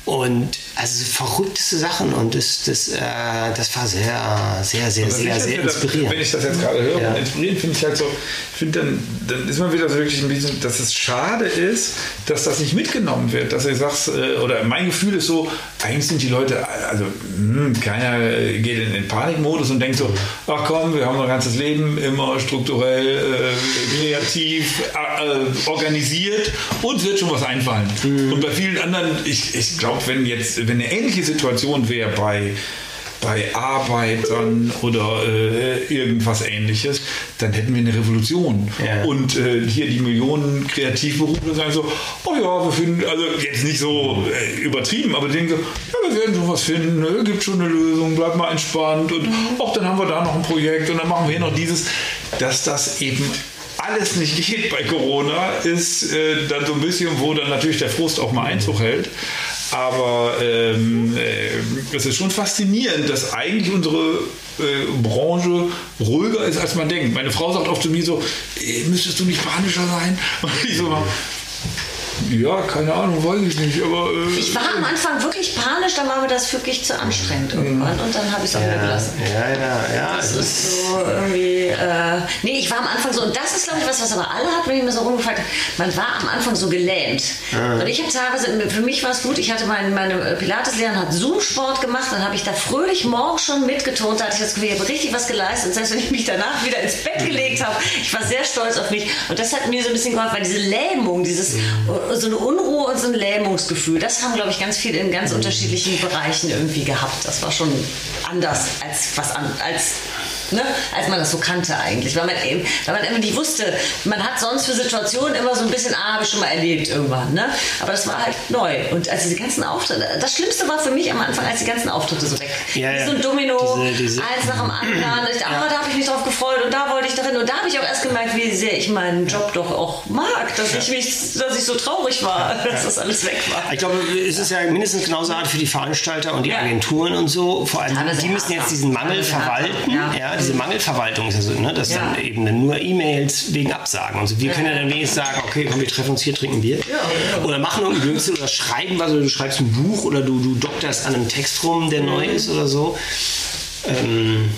Und also verrückteste Sachen und das, das, äh, das war sehr, sehr, sehr, Das sehr, sehr wieder- inspirierend. Wenn ich das jetzt gerade höre, Ja. und inspirierend finde ich halt so, ich finde dann, dann ist man wieder so wirklich ein bisschen, dass es schade ist, dass das nicht mitgenommen wird, dass du sagst, äh, oder mein Gefühl ist so, eigentlich sind die Leute, also hm, keiner äh, geht in den Panikmodus und denkt so, ach komm, wir haben ein ganzes Leben immer strukturell, äh, kreativ, äh, äh, organisiert, uns wird schon was einfallen. Und bei vielen anderen, ich, ich glaube, wenn jetzt, wenn eine ähnliche Situation wäre bei bei Arbeitern oder äh, irgendwas ähnliches, dann hätten wir eine Revolution. Ja. Und äh, hier die Millionen Kreativberufler sagen so, oh ja, wir finden, also jetzt nicht so äh, übertrieben, aber denken so, ja, wir werden schon was finden, ne? gibt schon eine Lösung, bleib mal entspannt und auch dann haben wir da noch ein Projekt und dann machen wir hier noch dieses, dass das eben alles nicht geht bei Corona, ist äh, dann so ein bisschen, wo dann natürlich der Frust auch mal Einzug hält. Aber ähm, äh, es ist schon faszinierend, dass eigentlich unsere äh, Branche ruhiger ist, als man denkt. Meine Frau sagt oft zu mir so, "Äh, müsstest du nicht panischer sein? Und ich so, ja, keine Ahnung, weiß ich nicht, aber... Äh, Ich war am Anfang wirklich panisch, dann war mir das wirklich zu anstrengend irgendwann und dann habe ich es auch wieder gelassen. Ja, ja, ja. Das es ist so irgendwie. Äh, nee, ich war am Anfang so, und das ist, glaube ich, was, was aber alle hatten, wenn ich mir so rumgefragt habe. Man war am Anfang so gelähmt. Und ich habe teilweise, für mich war es gut, ich hatte mein, meine Pilateslehrerin hat Zoom-Sport gemacht, dann habe ich da fröhlich morgens schon mitgetont, da hatte ich das Gefühl, ich habe richtig was geleistet. Und selbst wenn ich mich danach wieder ins Bett gelegt habe, ich war sehr stolz auf mich. Und das hat mir so ein bisschen geholfen, weil diese Lähmung, dieses, so eine Unruhe und so ein Lähmungsgefühl, das haben, glaube ich, ganz viele in ganz unterschiedlichen Bereichen irgendwie gehabt. Das war schon anders als was an, als Ne, als man das so kannte eigentlich, weil man eben, weil man immer nicht wusste, man hat sonst für Situationen immer so ein bisschen, ah, habe ich schon mal erlebt irgendwann, ne? Aber das war halt neu. Und als diese ganzen Auftritte, das Schlimmste war für mich am Anfang, als die ganzen Auftritte so weg. Ja, Wie ja. so ein Domino, Diese- diese- eins nach dem anderen. Ich, ah, da habe ich mich drauf gefreut und da wollte ich darin. Und da habe ich auch erst gemerkt, wie sehr ich meinen Job doch auch mag, dass ich mich, dass ich so traurig war, dass das alles weg war. Ich glaube, es ist ja mindestens genauso hart für die Veranstalter und die Ja. Agenturen und so. Vor allem, die müssen jetzt diesen Mangel verwalten. Ja. Ja. diese Mangelverwaltung ist ja so, ne? dass Ja. dann eben dann nur E-Mails wegen Absagen und so. Wir können ja dann wenigstens sagen, okay, komm, wir treffen uns hier, trinken Bier. Oder machen irgendein Blödsinn oder schreiben was oder du schreibst ein Buch oder du, du dokterst an einem Text rum, der neu Mhm. ist oder so. Ähm,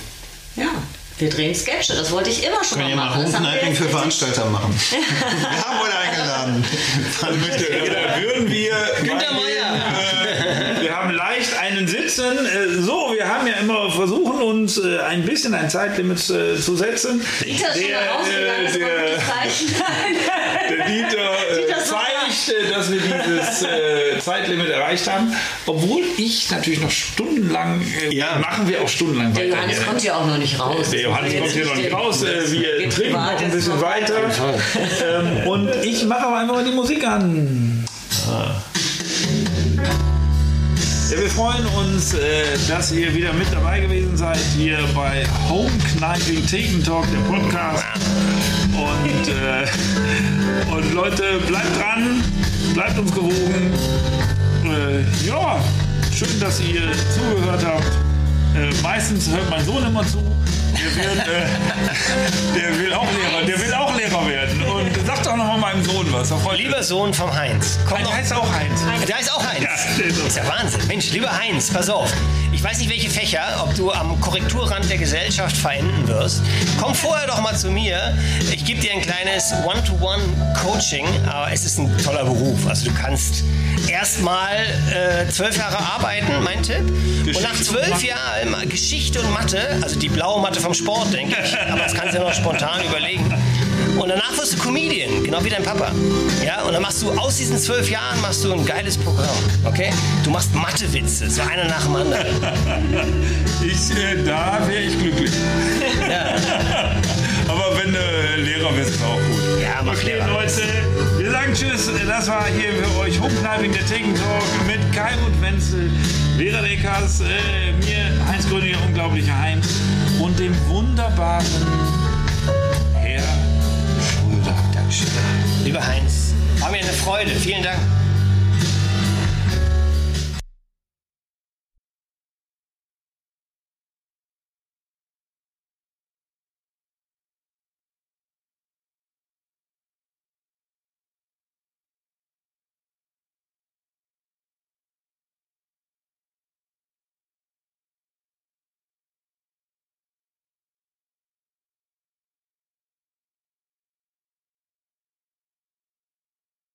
Ja, wir drehen Sketche, das wollte ich immer schon Können mal ja mal machen. Haben wir Homekniping jetzt für Veranstalter machen. Wir haben heute eingeladen. Da würden wir. Günter wir haben Sitzen. Äh, So, wir haben ja immer versuchen, uns äh, ein bisschen ein Zeitlimit äh, zu setzen. Dieter ist schon mal der, der Dieter, zeigt, dass wir dieses Zeitlimit erreicht haben. Obwohl ich natürlich noch stundenlang, Ja. machen wir auch stundenlang Der weiter. Johannes hier. kommt ja auch noch nicht raus. Der Johannes kommt hier noch nicht raus. Wir trinken noch ein bisschen noch weiter. Ähm, und ich mache aber einfach mal die Musik an. Wir freuen uns, äh, dass ihr wieder mit dabei gewesen seid hier bei Home Knifing Theken Talk, der Podcast. Und, äh, und Leute, bleibt dran, bleibt uns gewogen. Äh, ja, schön, dass ihr zugehört habt. Äh, meistens hört mein Sohn immer zu. Der, wird, äh, der will auch Lehrer, der will auch Lehrer werden. Sagt doch noch mal lieber Sohn vom Heinz. Komm Der noch, heißt auch Heinz. der ist auch Heinz. Ja, der ist auch- ja Wahnsinn. Mensch, lieber Heinz, pass auf. Ich weiß nicht, welche Fächer, ob du am Korrekturrand der Gesellschaft verenden wirst. Komm vorher doch mal zu mir. Ich gebe dir ein kleines One-to-One-Coaching, aber es ist ein toller Beruf. Also du kannst erstmal äh, zwölf Jahre arbeiten, mein Tipp. und nach Geschichte und zwölf Mathe. Jahren Geschichte und Mathe, also die blaue Mathe vom Sport, denke ich, aber das kannst du ja noch spontan überlegen. Und danach wirst du Comedian, genau wie dein Papa. Ja, und dann machst du aus diesen zwölf Jahren machst du ein geiles Programm, okay? Du machst Mathewitze, so einer nach dem anderen. Ich, äh, da wäre ich glücklich. Aber wenn du Lehrer wirst, ist auch gut. Ja, mach Okay, Lehrer. Leute, wir sagen Tschüss. Das war hier für euch Hochkneiping, der Tegen Talk mit Kai und Wenzel, Vera Deckers, äh, mir, Heinz Gröning, der unglaubliche Heinz und dem wunderbaren Herr. Lieber Heinz, war mir eine Freude. Vielen Dank.